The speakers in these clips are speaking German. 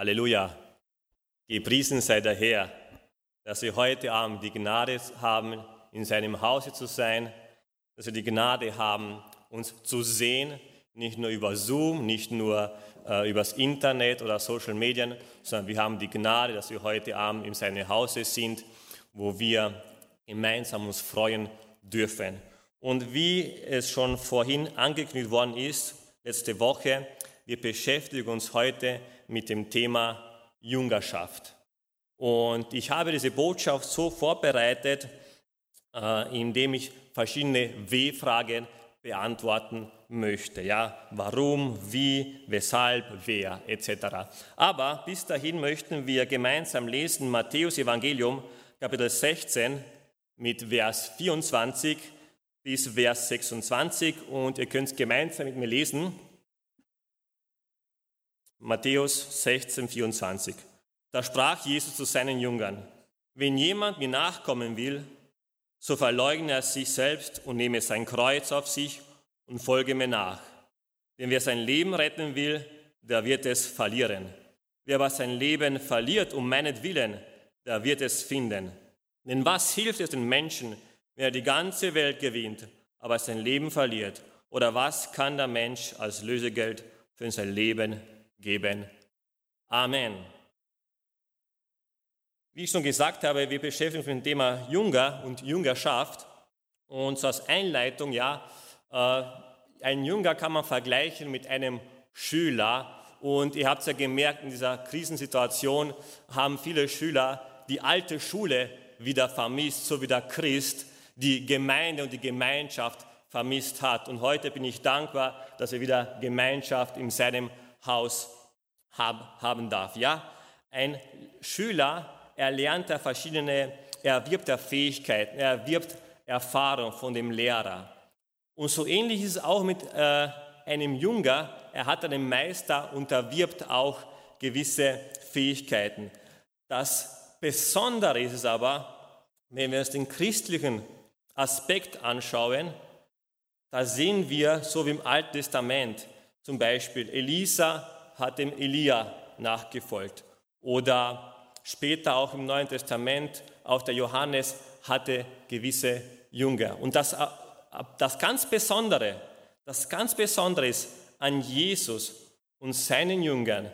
Halleluja. Gepriesen sei der Herr, dass wir heute Abend die Gnade haben, in seinem Hause zu sein, dass wir die Gnade haben, uns zu sehen, nicht nur über Zoom, nicht nur äh, übers Internet oder Social Media, sondern wir haben die Gnade, dass wir heute Abend in seinem Hause sind, wo wir gemeinsam uns freuen dürfen. Und wie es schon vorhin angekündigt worden ist, letzte Woche, wir beschäftigen uns heute mit dem Thema Jüngerschaft. Und ich habe diese Botschaft so vorbereitet, äh, indem ich verschiedene W-Fragen beantworten möchte. Ja, warum, wie, weshalb, wer, etc. Aber bis dahin möchten wir gemeinsam lesen Matthäus Evangelium Kapitel 16 mit Vers 24 bis Vers 26 und ihr könnt es gemeinsam mit mir lesen. Matthäus 16, 24. Da sprach Jesus zu seinen Jüngern, wenn jemand mir nachkommen will, so verleugne er sich selbst und nehme sein Kreuz auf sich und folge mir nach. Denn wer sein Leben retten will, der wird es verlieren. Wer aber sein Leben verliert um meinetwillen, der wird es finden. Denn was hilft es den Menschen, wenn er die ganze Welt gewinnt, aber sein Leben verliert? Oder was kann der Mensch als Lösegeld für sein Leben geben? Amen. Wie ich schon gesagt habe, wir beschäftigen uns mit dem Thema Jünger und Jüngerschaft. Und so als Einleitung, ja, äh, ein Jünger kann man vergleichen mit einem Schüler. Und ihr habt es ja gemerkt, in dieser Krisensituation haben viele Schüler die alte Schule wieder vermisst, so wie der Christ die Gemeinde und die Gemeinschaft vermisst hat. Und heute bin ich dankbar, dass er wieder Gemeinschaft in seinem Haus haben darf. Ja, ein Schüler er lernt er verschiedene, er erwirbt er Fähigkeiten, er erwirbt Erfahrung von dem Lehrer. Und so ähnlich ist es auch mit äh, einem Jünger, er hat einen Meister und erwirbt auch gewisse Fähigkeiten. Das Besondere ist es aber, wenn wir uns den christlichen Aspekt anschauen, da sehen wir, so wie im Alten Testament, zum Beispiel Elisa hat dem Elia nachgefolgt oder später auch im Neuen Testament, auch der Johannes hatte gewisse Jünger. Und das, äh, das ganz Besondere, das ganz Besondere ist an Jesus und seinen Jüngern,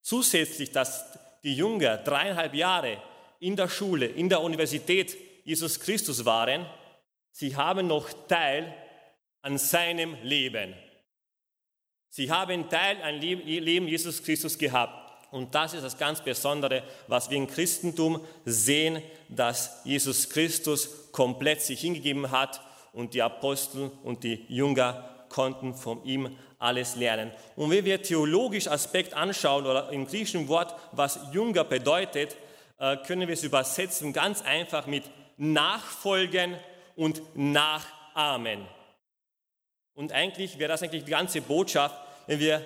zusätzlich, dass die Jünger dreieinhalb Jahre in der Schule, in der Universität Jesus Christus waren, sie haben noch Teil an seinem Leben. Sie haben Teil an Leben Jesus Christus gehabt. Und das ist das ganz Besondere, was wir im Christentum sehen, dass Jesus Christus komplett sich hingegeben hat und die Apostel und die Jünger konnten von ihm alles lernen. Und wenn wir theologisch Aspekt anschauen oder im griechischen Wort, was Jünger bedeutet, äh, können wir es übersetzen ganz einfach mit Nachfolgen und Nachahmen. Und eigentlich wäre das eigentlich die ganze Botschaft, wenn wir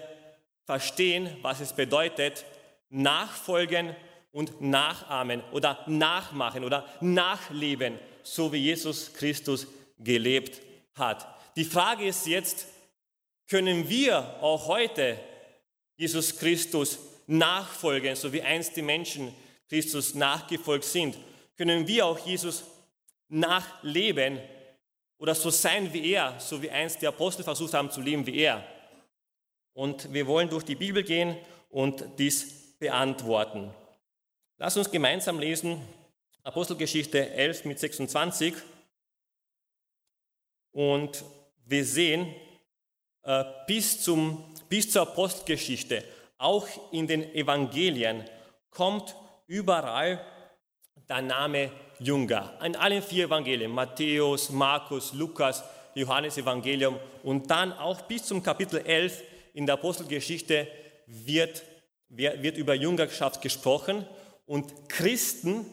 verstehen, was es bedeutet, nachfolgen und nachahmen oder nachmachen oder nachleben, so wie Jesus Christus gelebt hat. Die Frage ist jetzt, können wir auch heute Jesus Christus nachfolgen, so wie einst die Menschen Christus nachgefolgt sind? Können wir auch Jesus nachleben oder so sein wie er, so wie einst die Apostel versucht haben zu leben wie er? Und wir wollen durch die Bibel gehen und dies beantworten. Lass uns gemeinsam lesen Apostelgeschichte 11 mit 26. Und wir sehen äh, bis, zum, bis zur Apostelgeschichte, auch in den Evangelien, kommt überall der Name Jünger. In allen vier Evangelien, Matthäus, Markus, Lukas, Johannes Evangelium und dann auch bis zum Kapitel 11 in der Apostelgeschichte wird wird über Jüngerschaft gesprochen und Christen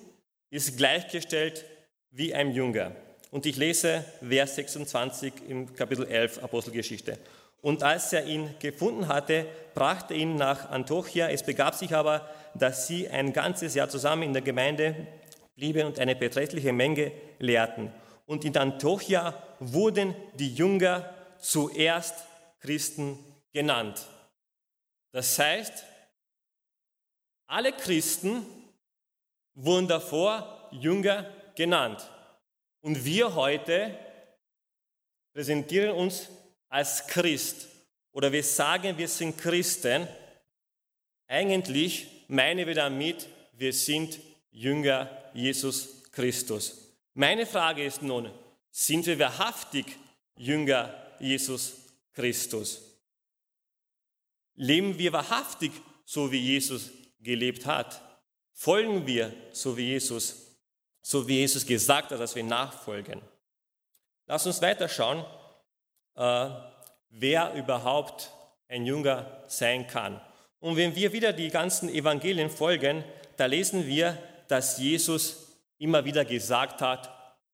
ist gleichgestellt wie ein Jünger. Und ich lese Vers 26 im Kapitel 11 Apostelgeschichte. Und als er ihn gefunden hatte, brachte ihn nach Antiochia. Es begab sich aber, dass sie ein ganzes Jahr zusammen in der Gemeinde blieben und eine beträchtliche Menge lehrten. Und in Antiochia wurden die Jünger zuerst Christen genannt. Das heißt, Alle Christen wurden davor Jünger genannt. Und wir heute präsentieren uns als Christ oder wir sagen, wir sind Christen. Eigentlich meinen wir damit, wir sind Jünger Jesus Christus. Meine Frage ist nun, sind wir wahrhaftig Jünger Jesus Christus? Leben wir wahrhaftig so, wie Jesus gelebt hat? Folgen wir so, wie Jesus, so wie Jesus gesagt hat, dass wir nachfolgen? Lass uns weiterschauen, äh, wer überhaupt ein Jünger sein kann. Und wenn wir wieder die ganzen Evangelien folgen, da lesen wir, dass Jesus immer wieder gesagt hat,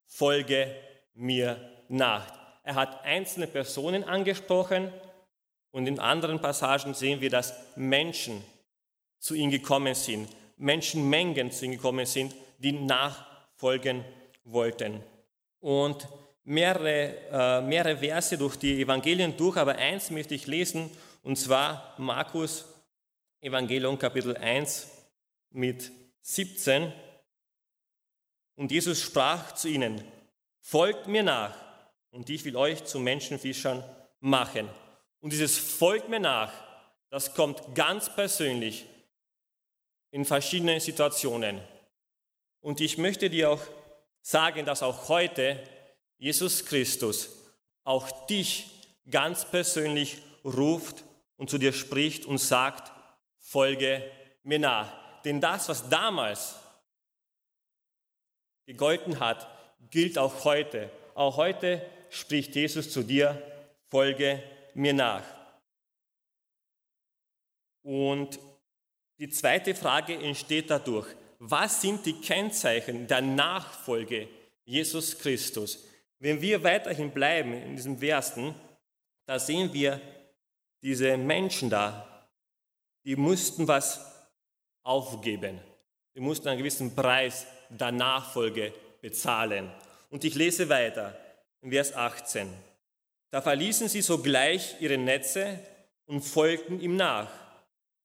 folge mir nach. Er hat einzelne Personen angesprochen und in anderen Passagen sehen wir, dass Menschen zu ihm gekommen sind, Menschenmengen zu ihm gekommen sind, die nachfolgen wollten. Und mehrere, äh, mehrere Verse durch die Evangelien durch, aber eins möchte ich lesen, und zwar Markus Evangelium Kapitel 1 mit 17. Und Jesus sprach zu ihnen, folgt mir nach und ich will euch zu Menschenfischern machen. Und dieses folgt mir nach, das kommt ganz persönlich in verschiedenen Situationen. Und ich möchte dir auch sagen, dass auch heute Jesus Christus auch dich ganz persönlich ruft und zu dir spricht und sagt, folge mir nach. Denn das, was damals gegolten hat, gilt auch heute. Auch heute spricht Jesus zu dir, folge mir nach. Und die zweite Frage entsteht dadurch, was sind die Kennzeichen der Nachfolge Jesus Christus? Wenn wir weiterhin bleiben in diesen Versen, da sehen wir diese Menschen da, die mussten was aufgeben. Die mussten einen gewissen Preis der Nachfolge bezahlen. Und ich lese weiter in Vers 18. Da verließen sie sogleich ihre Netze und folgten ihm nach.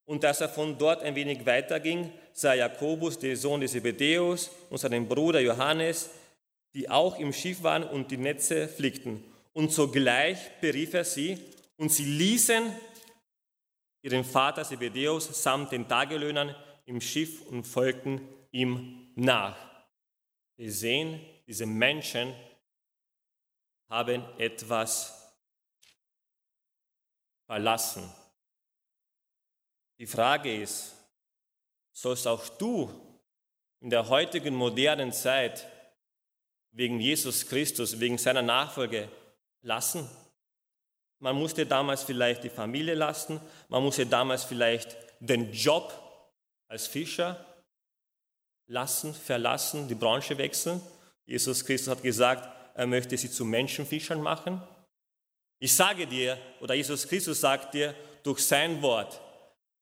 Und als er von dort ein wenig weiterging, sah Jakobus, der Sohn des Zebedäus, und seinen Bruder Johannes, die auch im Schiff waren und die Netze flickten. Und sogleich berief er sie, und sie ließen ihren Vater Zebedäus samt den Tagelöhnern im Schiff und folgten ihm nach. Wir sehen, diese Menschen haben etwas verlassen. Die Frage ist, sollst auch du in der heutigen modernen Zeit wegen Jesus Christus, wegen seiner Nachfolge lassen? Man musste damals vielleicht die Familie lassen, man musste damals vielleicht den Job als Fischer lassen, verlassen, die Branche wechseln. Jesus Christus hat gesagt, er möchte sie zu Menschenfischern machen. Ich sage dir, oder Jesus Christus sagt dir durch sein Wort,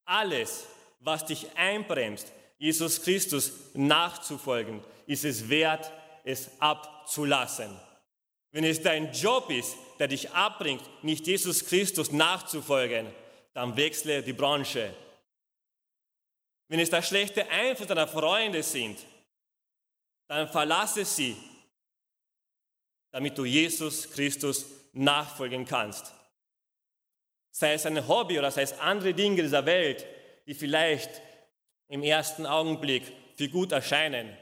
alles, was dich einbremst, Jesus Christus nachzufolgen, ist es wert, es abzulassen. Wenn es dein Job ist, der dich abbringt, nicht Jesus Christus nachzufolgen, dann wechsle die Branche. Wenn es der schlechte Einfluss deiner Freunde sind, dann verlasse sie, damit du Jesus Christus nachfolgen kannst. Sei es ein Hobby oder sei es andere Dinge dieser Welt, die vielleicht im ersten Augenblick für gut erscheinen.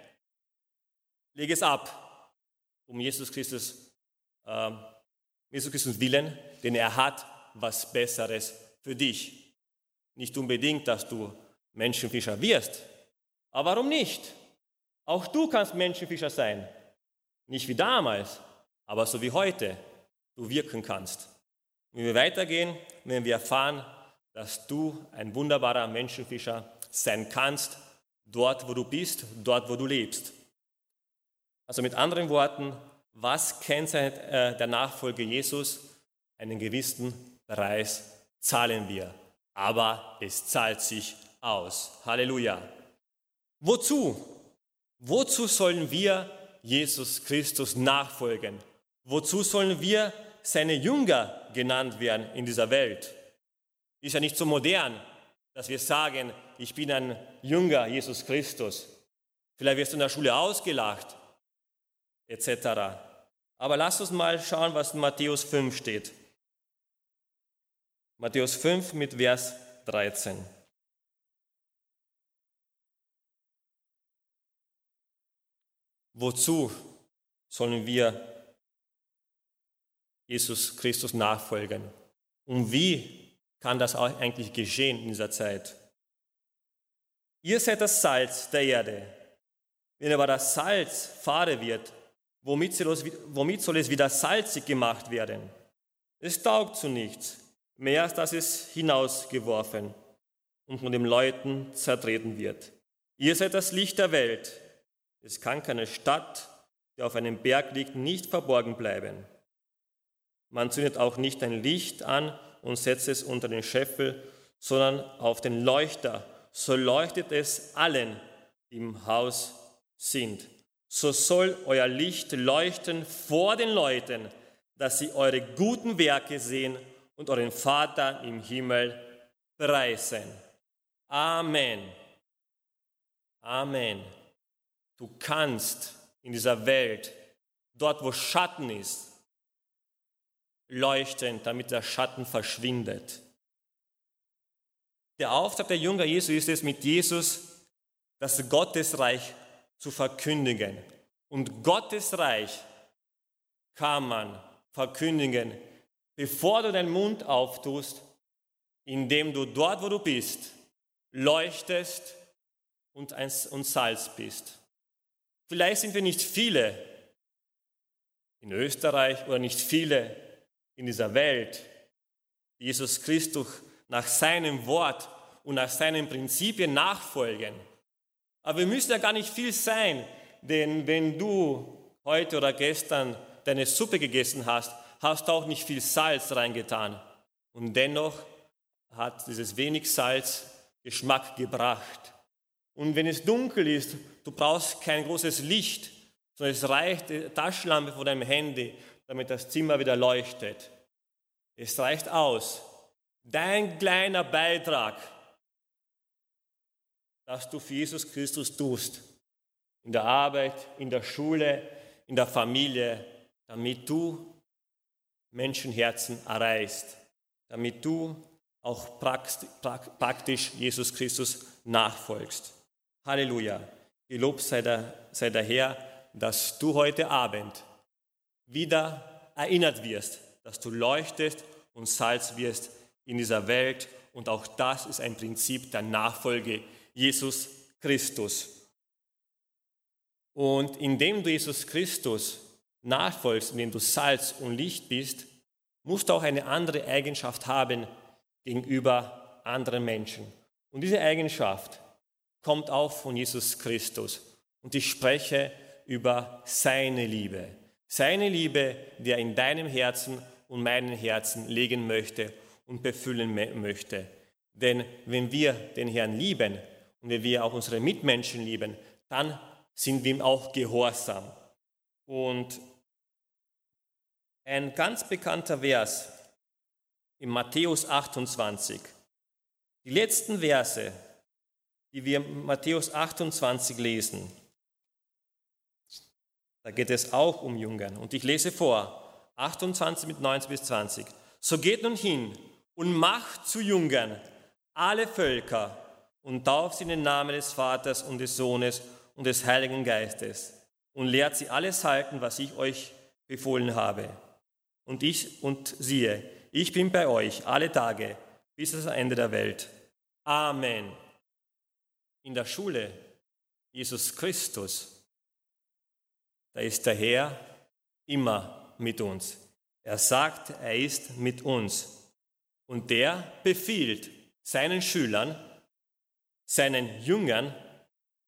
Leg es ab, um Jesus Christus, äh, Jesus Christus willen, denn er hat was Besseres für dich. Nicht unbedingt, dass du Menschenfischer wirst. Aber warum nicht? Auch du kannst Menschenfischer sein. Nicht wie damals, aber so wie heute du wirken kannst. Wenn wir weitergehen, werden wir erfahren, dass du ein wunderbarer Menschenfischer sein kannst, dort wo du bist, dort wo du lebst. Also mit anderen Worten, was kennzeichnet äh, der Nachfolge Jesus? Einen gewissen Preis zahlen wir, aber es zahlt sich aus. Halleluja. Wozu? Wozu sollen wir Jesus Christus nachfolgen? Wozu sollen wir seine Jünger genannt werden in dieser Welt? Ist ja nicht so modern, dass wir sagen, ich bin ein Jünger Jesus Christus. Vielleicht wirst du in der Schule ausgelacht, etc. Aber lass uns mal schauen, was in Matthäus 5 steht. Matthäus 5 mit Vers 13. Wozu sollen wir Jesus Christus nachfolgen? Und wie kann das eigentlich geschehen in dieser Zeit? Ihr seid das Salz der Erde. Wenn aber das Salz fade wird, womit soll es wieder salzig gemacht werden? Es taugt zu nichts, mehr als dass es hinausgeworfen und von den Leuten zertreten wird. Ihr seid das Licht der Welt. Es kann keine Stadt, die auf einem Berg liegt, nicht verborgen bleiben. Man zündet auch nicht ein Licht an und setzt es unter den Scheffel, sondern auf den Leuchter. So leuchtet es allen, die im Haus sind. So soll euer Licht leuchten vor den Leuten, dass sie eure guten Werke sehen und euren Vater im Himmel preisen. Amen. Amen. Du kannst in dieser Welt, dort wo Schatten ist, leuchten, damit der Schatten verschwindet. Der Auftrag der Jünger Jesu ist es, mit Jesus das Gottesreich zu verkündigen. Und Gottes Reich kann man verkündigen, bevor du deinen Mund auftust, indem du dort, wo du bist, leuchtest und Salz bist. Vielleicht sind wir nicht viele in Österreich oder nicht viele in dieser Welt, die Jesus Christus nach seinem Wort und nach seinen Prinzipien nachfolgen. Aber wir müssen ja gar nicht viel sein, denn wenn du heute oder gestern deine Suppe gegessen hast, hast du auch nicht viel Salz reingetan. Und dennoch hat dieses wenig Salz Geschmack gebracht. Und wenn es dunkel ist, du brauchst kein großes Licht, sondern es reicht die Taschenlampe von deinem Handy, damit das Zimmer wieder leuchtet. Es reicht aus. Dein kleiner Beitrag, dass du für Jesus Christus tust. In der Arbeit, in der Schule, in der Familie, damit du Menschenherzen erreichst, damit du auch praktisch Jesus Christus nachfolgst. Halleluja. Gelobt sei der, sei der Herr, dass du heute Abend wieder erinnert wirst, dass du leuchtest und Salz wirst in dieser Welt. Und auch das ist ein Prinzip der Nachfolge Jesus Christus. Und indem du Jesus Christus nachfolgst, indem du Salz und Licht bist, musst du auch eine andere Eigenschaft haben gegenüber anderen Menschen. Und diese Eigenschaft kommt auch von Jesus Christus. Und ich spreche über seine Liebe. Seine Liebe, die er in deinem Herzen und meinem Herzen legen möchte und befüllen möchte. Denn wenn wir den Herrn lieben und wenn wir auch unsere Mitmenschen lieben, dann sind wir ihm auch gehorsam. Und ein ganz bekannter Vers in Matthäus 28. Die letzten Verse die wir Matthäus 28 lesen. Da geht es auch um Jüngern. Und ich lese vor, 28 mit 19 bis 20. So geht nun hin und macht zu Jüngern alle Völker und tauft sie in den Namen des Vaters und des Sohnes und des Heiligen Geistes und lehrt sie alles halten, was ich euch befohlen habe. Und ich und siehe, ich bin bei euch alle Tage bis zum Ende der Welt. Amen in der Schule Jesus Christus, da ist der Herr immer mit uns. Er sagt, er ist mit uns. Und der befiehlt seinen Schülern, seinen Jüngern,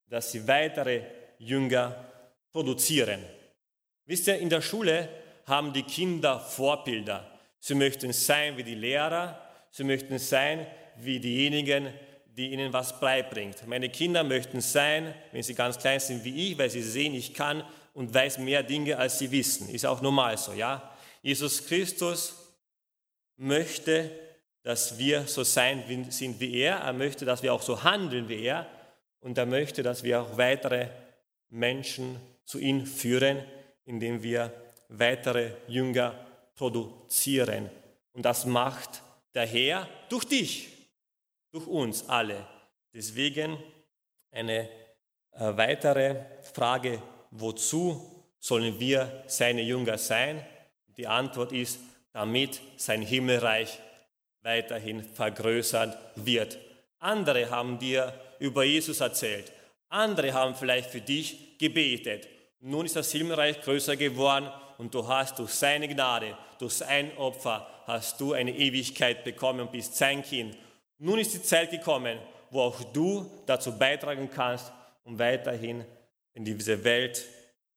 dass sie weitere Jünger produzieren. Wisst ihr, in der Schule haben die Kinder Vorbilder. Sie möchten sein wie die Lehrer, sie möchten sein wie diejenigen, die ihnen was beibringt. Meine Kinder möchten sein, wenn sie ganz klein sind wie ich, weil sie sehen, ich kann und weiß mehr Dinge, als sie wissen. Ist auch normal so, ja? Jesus Christus möchte, dass wir so sein sind wie er. Er möchte, dass wir auch so handeln wie er. Und er möchte, dass wir auch weitere Menschen zu ihm führen, indem wir weitere Jünger produzieren. Und das macht der Herr durch dich, durch uns alle. Deswegen eine äh, weitere Frage, wozu sollen wir seine Jünger sein? Die Antwort ist, damit sein Himmelreich weiterhin vergrößert wird. Andere haben dir über Jesus erzählt. Andere haben vielleicht für dich gebetet. Nun ist das Himmelreich größer geworden und du hast durch seine Gnade, durch sein Opfer, hast du eine Ewigkeit bekommen und bist sein Kind. Nun ist die Zeit gekommen, wo auch du dazu beitragen kannst und weiterhin in diese Welt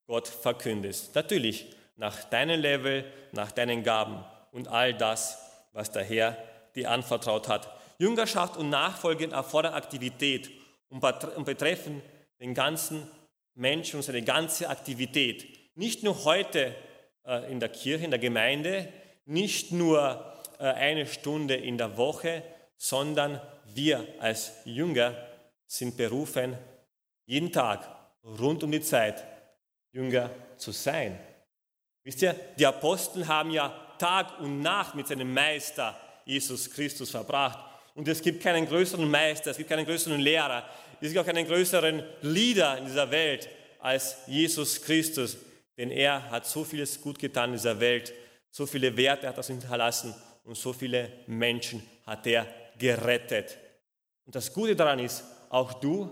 Gott verkündest. Natürlich nach deinem Level, nach deinen Gaben und all das, was der Herr dir anvertraut hat. Jüngerschaft und Nachfolge erfordern Aktivität und betreffen den ganzen Menschen und seine ganze Aktivität. Nicht nur heute äh, in der Kirche, in der Gemeinde, nicht nur äh, eine Stunde in der Woche, sondern wir als Jünger sind berufen, jeden Tag, rund um die Zeit, Jünger zu sein. Wisst ihr, die Apostel haben ja Tag und Nacht mit seinem Meister Jesus Christus verbracht. Und es gibt keinen größeren Meister, es gibt keinen größeren Lehrer, es gibt auch keinen größeren Leader in dieser Welt als Jesus Christus. Denn er hat so vieles gut getan in dieser Welt, so viele Werte hat er hinterlassen und so viele Menschen hat er gerettet. Und das Gute daran ist, auch du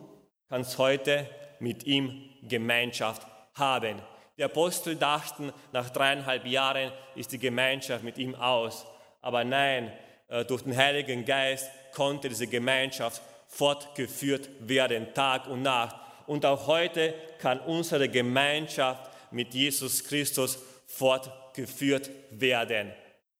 kannst heute mit ihm Gemeinschaft haben. Die Apostel dachten, nach dreieinhalb Jahren ist die Gemeinschaft mit ihm aus. Aber nein, äh, durch den Heiligen Geist konnte diese Gemeinschaft fortgeführt werden, Tag und Nacht. Und auch heute kann unsere Gemeinschaft mit Jesus Christus fortgeführt werden.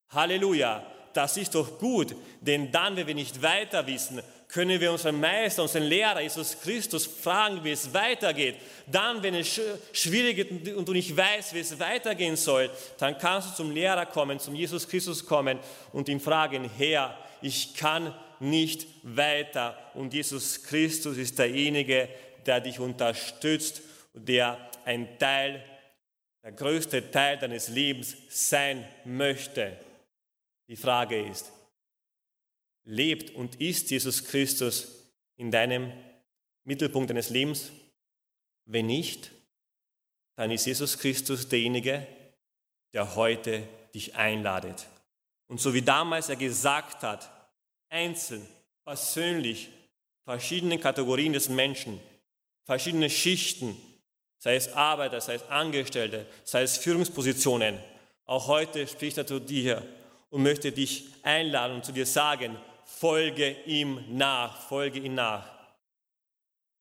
Halleluja, das ist doch gut, denn dann, wenn wir nicht weiter wissen, können wir unseren Meister, unseren Lehrer Jesus Christus fragen, wie es weitergeht. Dann, wenn es schwierig ist und du nicht weißt, wie es weitergehen soll, dann kannst du zum Lehrer kommen, zum Jesus Christus kommen und ihn fragen, Herr, ich kann nicht weiter. Und Jesus Christus ist derjenige, der dich unterstützt, der ein Teil, der größte Teil deines Lebens sein möchte. Die Frage ist, lebt und ist Jesus Christus in deinem Mittelpunkt deines Lebens? Wenn nicht, dann ist Jesus Christus derjenige, der heute dich einladet. Und so wie damals er gesagt hat, einzeln, persönlich, verschiedene Kategorien des Menschen, verschiedene Schichten, sei es Arbeiter, sei es Angestellte, sei es Führungspositionen, auch heute spricht er zu dir und möchte dich einladen und zu dir sagen, folge ihm nach, folge ihm nach.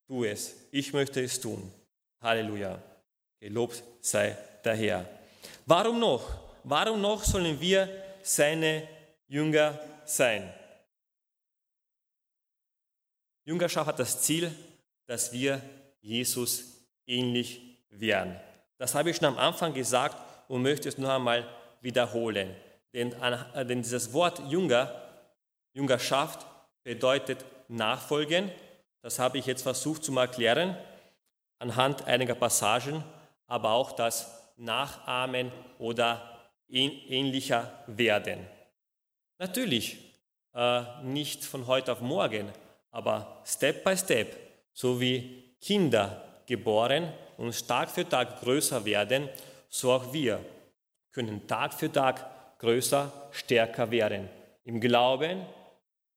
Tu es, ich möchte es tun. Halleluja. Gelobt sei der Herr. Warum noch? Warum noch sollen wir seine Jünger sein? Jüngerschaft hat das Ziel, dass wir Jesus ähnlich werden. Das habe ich schon am Anfang gesagt und möchte es noch einmal wiederholen. Denn, denn dieses Wort Jünger Jüngerschaft bedeutet Nachfolgen. Das habe ich jetzt versucht zu erklären anhand einiger Passagen, aber auch das Nachahmen oder ähnlicher werden. Natürlich äh, nicht von heute auf morgen, aber Step by Step, so wie Kinder geboren und Tag für Tag größer werden, so auch wir können Tag für Tag größer, stärker werden. Im Glauben,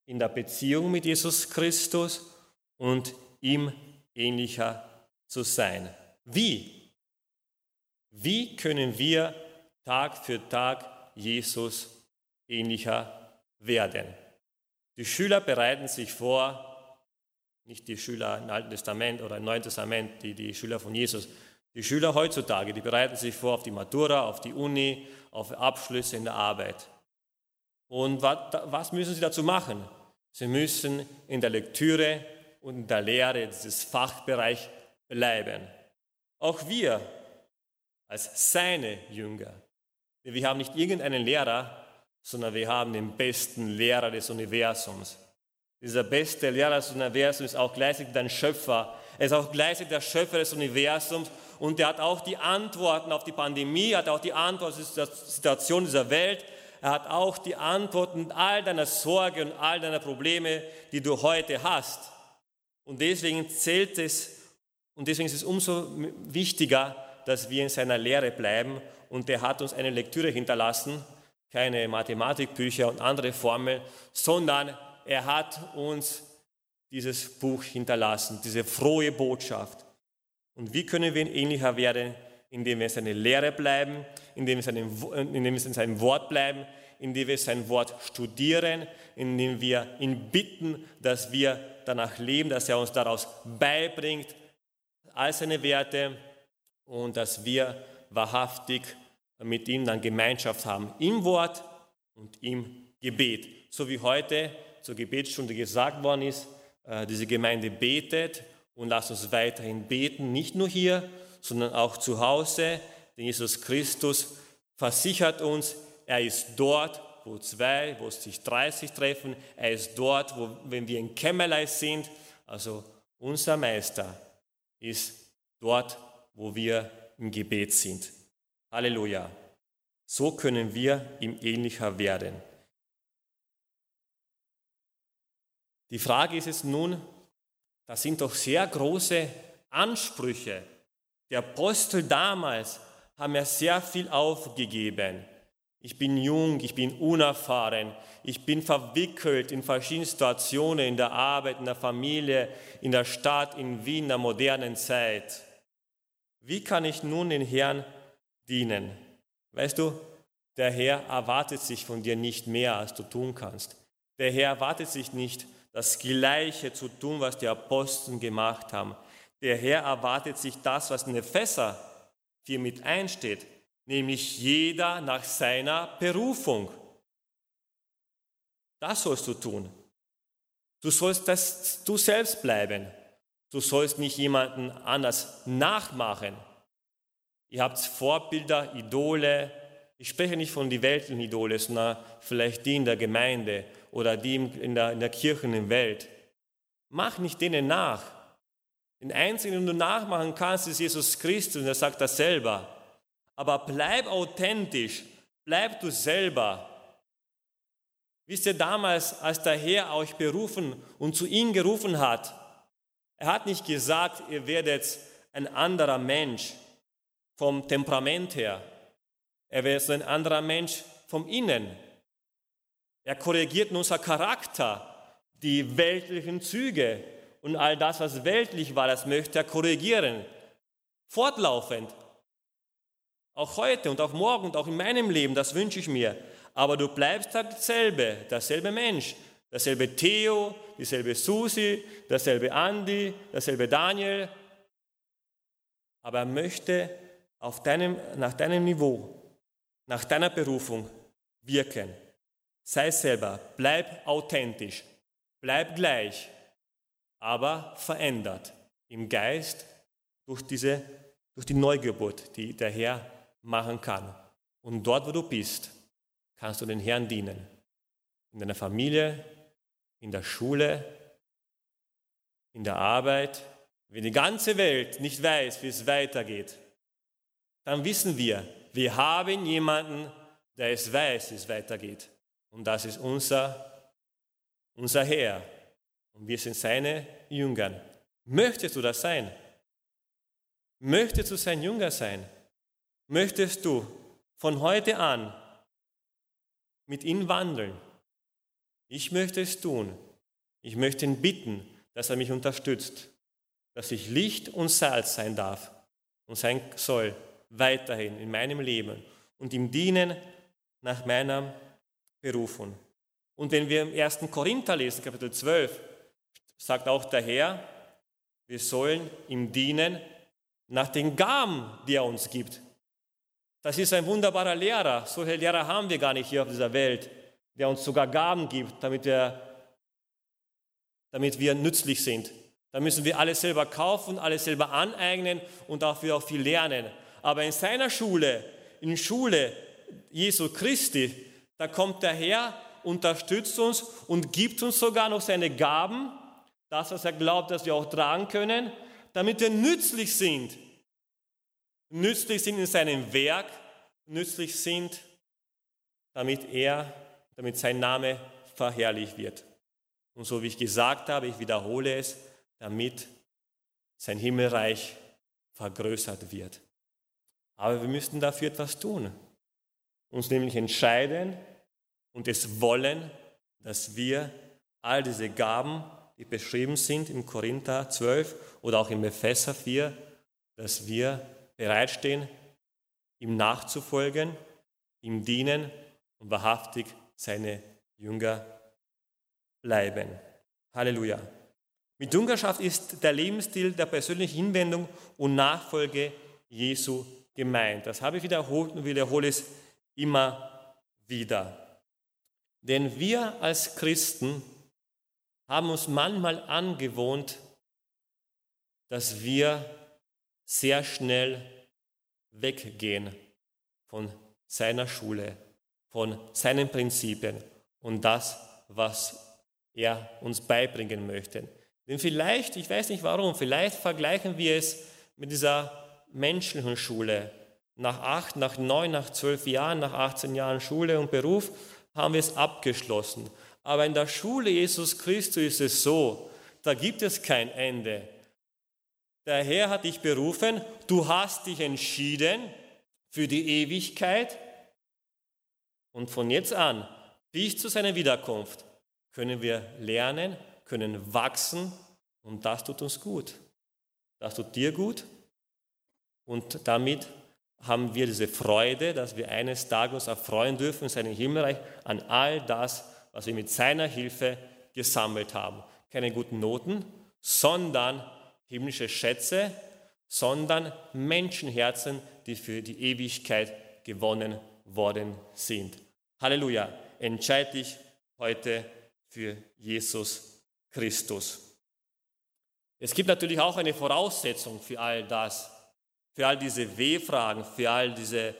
in der Beziehung mit Jesus Christus und ihm ähnlicher zu sein. Wie? Wie können wir Tag für Tag Jesus ähnlicher werden? Die Schüler bereiten sich vor, nicht die Schüler im Alten Testament oder im Neuen Testament, die, die Schüler von Jesus. Die Schüler heutzutage, die bereiten sich vor auf die Matura, auf die Uni, auf Abschlüsse in der Arbeit. Und was müssen Sie dazu machen? Sie müssen in der Lektüre und in der Lehre dieses Fachbereich bleiben. Auch wir als seine Jünger. Wir haben nicht irgendeinen Lehrer, sondern wir haben den besten Lehrer des Universums. Dieser beste Lehrer des Universums ist auch gleichzeitig dein Schöpfer. Er ist auch gleichzeitig der Schöpfer des Universums und er hat auch die Antworten auf die Pandemie, hat auch die Antworten auf die Situation dieser Welt. Er hat auch die Antworten all deiner Sorge und all deiner Probleme, die du heute hast. Und deswegen zählt es und deswegen ist es umso wichtiger, dass wir in seiner Lehre bleiben. Und er hat uns eine Lektüre hinterlassen, keine Mathematikbücher und andere Formeln, sondern er hat uns dieses Buch hinterlassen, diese frohe Botschaft. Und wie können wir ähnlicher werden? Indem wir in seiner Lehre bleiben, indem wir, seinem, indem wir in seinem Wort bleiben, indem wir sein Wort studieren, indem wir ihn bitten, dass wir danach leben, dass er uns daraus beibringt, all seine Werte und dass wir wahrhaftig mit ihm dann Gemeinschaft haben im Wort und im Gebet. So wie heute zur Gebetsstunde gesagt worden ist, äh, diese Gemeinde betet und lasst uns weiterhin beten, nicht nur hier, sondern auch zu Hause, denn Jesus Christus versichert uns, er ist dort, wo zwei, wo sich 30 treffen, er ist dort, wo, wenn wir in Kämmerlei sind, also unser Meister ist dort, wo wir im Gebet sind. Halleluja. So können wir ihm ähnlicher werden. Die Frage ist es nun, das sind doch sehr große Ansprüche. Die Apostel damals haben ja sehr viel aufgegeben. Ich bin jung, ich bin unerfahren, ich bin verwickelt in verschiedene Situationen in der Arbeit, in der Familie, in der Stadt, in Wien, in der modernen Zeit. Wie kann ich nun den Herrn dienen? Weißt du, der Herr erwartet sich von dir nicht mehr, als du tun kannst. Der Herr erwartet sich nicht, das Gleiche zu tun, was die Apostel gemacht haben. Der Herr erwartet sich das, was in Epheser 4 mit einsteht, nämlich jeder nach seiner Berufung. Das sollst du tun. Du sollst das du selbst bleiben. Du sollst nicht jemanden anders nachmachen. Ihr habt Vorbilder, Idole. Ich spreche nicht von den weltlichen Idole, sondern vielleicht die in der Gemeinde oder die in der, in der Kirche in der Welt. Mach nicht denen nach. Den einzigen, den du nachmachen kannst, ist Jesus Christus und er sagt das selber. Aber bleib authentisch, bleib du selber. Wisst ihr damals, als der Herr euch berufen und zu ihm gerufen hat, er hat nicht gesagt, ihr werdet ein anderer Mensch vom Temperament her. Er wird ein anderer Mensch vom Innen. Er korrigiert unser Charakter, die weltlichen Züge und all das, was weltlich war, das möchte er korrigieren. Fortlaufend. Auch heute und auch morgen und auch in meinem Leben, das wünsche ich mir. Aber du bleibst dasselbe, derselbe Mensch, derselbe Theo, dieselbe Susi, derselbe Andi, derselbe Daniel. Aber er möchte auf deinem, nach deinem Niveau, nach deiner Berufung wirken. Sei selber, bleib authentisch, bleib gleich, aber verändert im Geist durch, diese, durch die Neugeburt, die der Herr machen kann. Und dort, wo du bist, kannst du den Herrn dienen. In deiner Familie, in der Schule, in der Arbeit, wenn die ganze Welt nicht weiß, wie es weitergeht, dann wissen wir, wir haben jemanden, der es weiß, wie es weitergeht. Und das ist unser, unser Herr. Und wir sind seine Jünger. Möchtest du das sein? Möchtest du sein Jünger sein? Möchtest du von heute an mit ihm wandeln? Ich möchte es tun. Ich möchte ihn bitten, dass er mich unterstützt, dass ich Licht und Salz sein darf und sein soll weiterhin in meinem Leben und ihm dienen nach meiner Berufung. Und wenn wir im 1. Korinther lesen, Kapitel 12, sagt auch der Herr, wir sollen ihm dienen nach den Gaben, die er uns gibt. Das ist ein wunderbarer Lehrer. Solche Lehrer haben wir gar nicht hier auf dieser Welt der uns sogar Gaben gibt, damit wir, damit wir nützlich sind. Da müssen wir alles selber kaufen, alles selber aneignen und dafür auch viel lernen. Aber in seiner Schule, in Schule Jesu Christi, Da kommt der Herr, unterstützt uns und gibt uns sogar noch seine Gaben, das, was er glaubt, dass wir auch tragen können, damit wir nützlich sind. Nützlich sind in seinem Werk, nützlich sind, damit er, damit sein Name verherrlicht wird. Und so wie ich gesagt habe, ich wiederhole es, damit sein Himmelreich vergrößert wird. Aber wir müssen dafür etwas tun. Uns nämlich entscheiden und es wollen, dass wir all diese Gaben, die beschrieben sind im Korinther 12 oder auch im Epheser 4, dass wir bereitstehen, ihm nachzufolgen, ihm dienen und wahrhaftig seine Jünger bleiben. Halleluja. Mit Jüngerschaft ist der Lebensstil der persönlichen Hinwendung und Nachfolge Jesu gemeint. Das habe ich wiederholt und wiederhole es immer wieder. Denn wir als Christen haben uns manchmal angewohnt, dass wir sehr schnell weggehen von seiner Schule, von seinen Prinzipien und das, was er uns beibringen möchte. Denn vielleicht, ich weiß nicht warum, vielleicht vergleichen wir es mit dieser menschlichen Schule. Nach acht, nach neun, nach zwölf Jahren, nach 18 Jahren Schule und Beruf haben wir es abgeschlossen. Aber in der Schule Jesus Christus ist es so, da gibt es kein Ende. Der Herr hat dich berufen, du hast dich entschieden für die Ewigkeit und von jetzt an bis zu seiner Wiederkunft können wir lernen, können wachsen und das tut uns gut. Das tut dir gut und damit haben wir diese Freude, dass wir eines Tages erfreuen dürfen in seinem Himmelreich an all das, was wir mit seiner Hilfe gesammelt haben. Keine guten Noten, sondern himmlische Schätze, sondern Menschenherzen, die für die Ewigkeit gewonnen worden sind. Halleluja. Entscheide dich heute für Jesus Christus. Es gibt natürlich auch eine Voraussetzung für all das, für all diese W-Fragen, für all diese,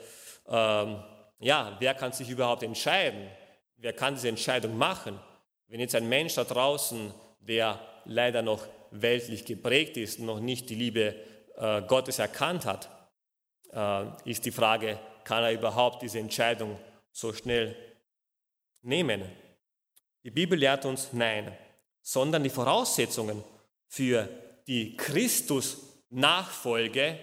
ähm, ja, wer kann sich überhaupt entscheiden? Wer kann diese Entscheidung machen? Wenn jetzt ein Mensch da draußen, der leider noch weltlich geprägt ist, noch nicht die Liebe äh, Gottes erkannt hat, äh, ist die Frage, kann er überhaupt diese Entscheidung so schnell nehmen? Die Bibel lehrt uns nein, sondern die Voraussetzungen für die Christus-Nachfolge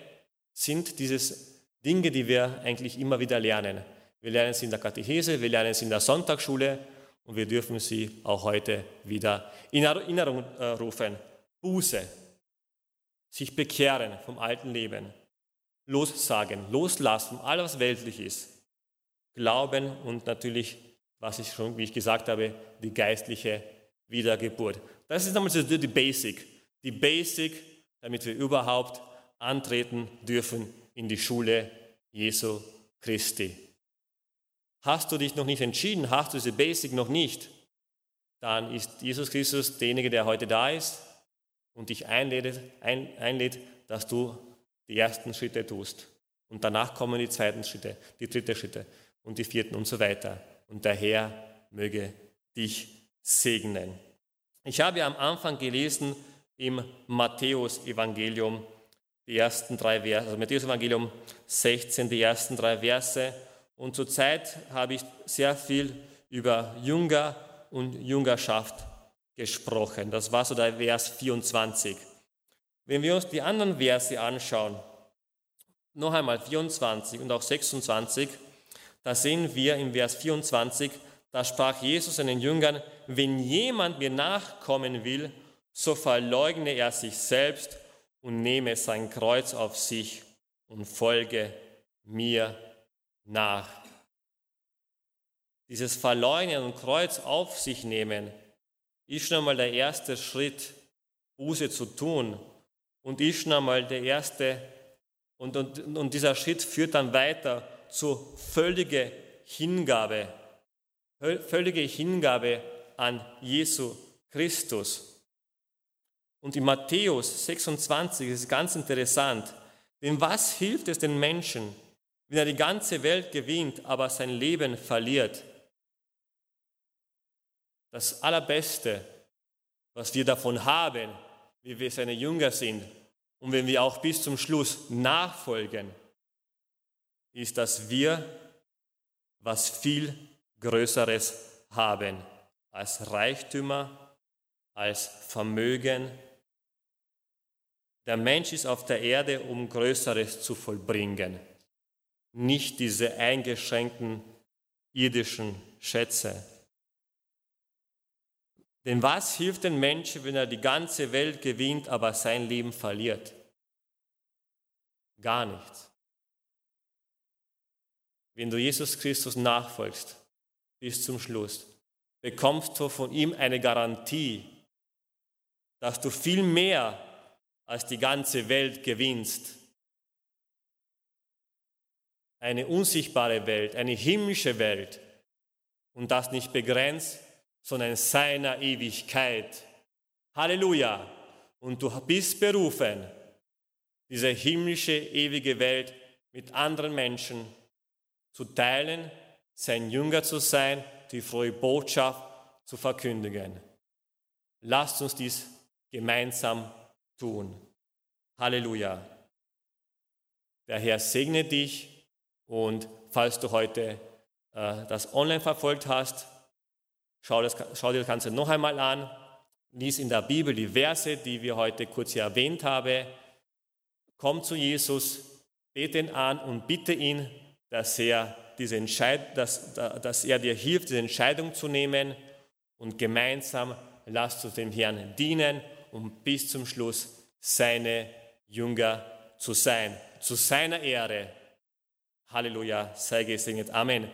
sind diese Dinge, die wir eigentlich immer wieder lernen. Wir lernen sie in der Katechese, wir lernen sie in der Sonntagsschule und wir dürfen sie auch heute wieder in Erinnerung äh, rufen. Buße, sich bekehren vom alten Leben, lossagen, loslassen, alles was weltlich ist, Glauben und natürlich, was ich schon, wie ich gesagt habe, die geistliche Wiedergeburt. Das ist nochmal die Basic, die Basic, damit wir überhaupt antreten dürfen in die Schule Jesu Christi. Hast du dich noch nicht entschieden, hast du diese Basic noch nicht, dann ist Jesus Christus derjenige, der heute da ist und dich einlädt, ein, einlädt, dass du die ersten Schritte tust. Und danach kommen die zweiten Schritte, die dritten Schritte und die vierten und so weiter. Und der Herr möge dich segnen. Ich habe am Anfang gelesen im Matthäus-Evangelium, die ersten drei Verse, also Matthäus Evangelium 16, die ersten drei Verse. Und zurzeit habe ich sehr viel über Jünger und Jüngerschaft gesprochen. Das war so der Vers 24. Wenn wir uns die anderen Verse anschauen, noch einmal 24 und auch 26, da sehen wir im Vers 24, da sprach Jesus seinen Jüngern, wenn jemand mir nachkommen will, so verleugne er sich selbst und nehme sein Kreuz auf sich und folge mir nach. Dieses Verleugnen und Kreuz auf sich nehmen ist schon einmal der erste Schritt, Buße zu tun und ist schon einmal der erste und, und, und dieser Schritt führt dann weiter zu völliger Hingabe, völlige Hingabe an Jesu Christus. Und in Matthäus 26 ist es ganz interessant, denn was hilft es den Menschen, wenn er die ganze Welt gewinnt, aber sein Leben verliert? das Allerbeste, was wir davon haben, wie wir seine Jünger sind und wenn wir auch bis zum Schluss nachfolgen, ist, dass wir was viel Größeres haben als Reichtümer, als Vermögen. Der Mensch ist auf der Erde, um Größeres zu vollbringen, nicht diese eingeschränkten irdischen Schätze. Denn was hilft den Menschen, wenn er die ganze Welt gewinnt, aber sein Leben verliert? Gar nichts. Wenn du Jesus Christus nachfolgst bis zum Schluss, bekommst du von ihm eine Garantie, dass du viel mehr als die ganze Welt gewinnst. Eine unsichtbare Welt, eine himmlische Welt und das nicht begrenzt, sondern in seiner Ewigkeit. Halleluja! Und du bist berufen, diese himmlische, ewige Welt mit anderen Menschen zu teilen, sein Jünger zu sein, die frohe Botschaft zu verkündigen. Lasst uns dies gemeinsam tun. Halleluja. Der Herr segne dich und falls du heute äh, das online verfolgt hast, Schau, das, schau dir das Ganze noch einmal an. Lies in der Bibel die Verse, die wir heute kurz hier erwähnt haben. Komm zu Jesus, bete ihn an und bitte ihn, dass er, diese Entscheid dass, dass er dir hilft, diese Entscheidung zu nehmen. Und gemeinsam lasst uns dem Herrn dienen, um bis zum Schluss seine Jünger zu sein. Zu seiner Ehre. Halleluja, sei gesegnet. Amen.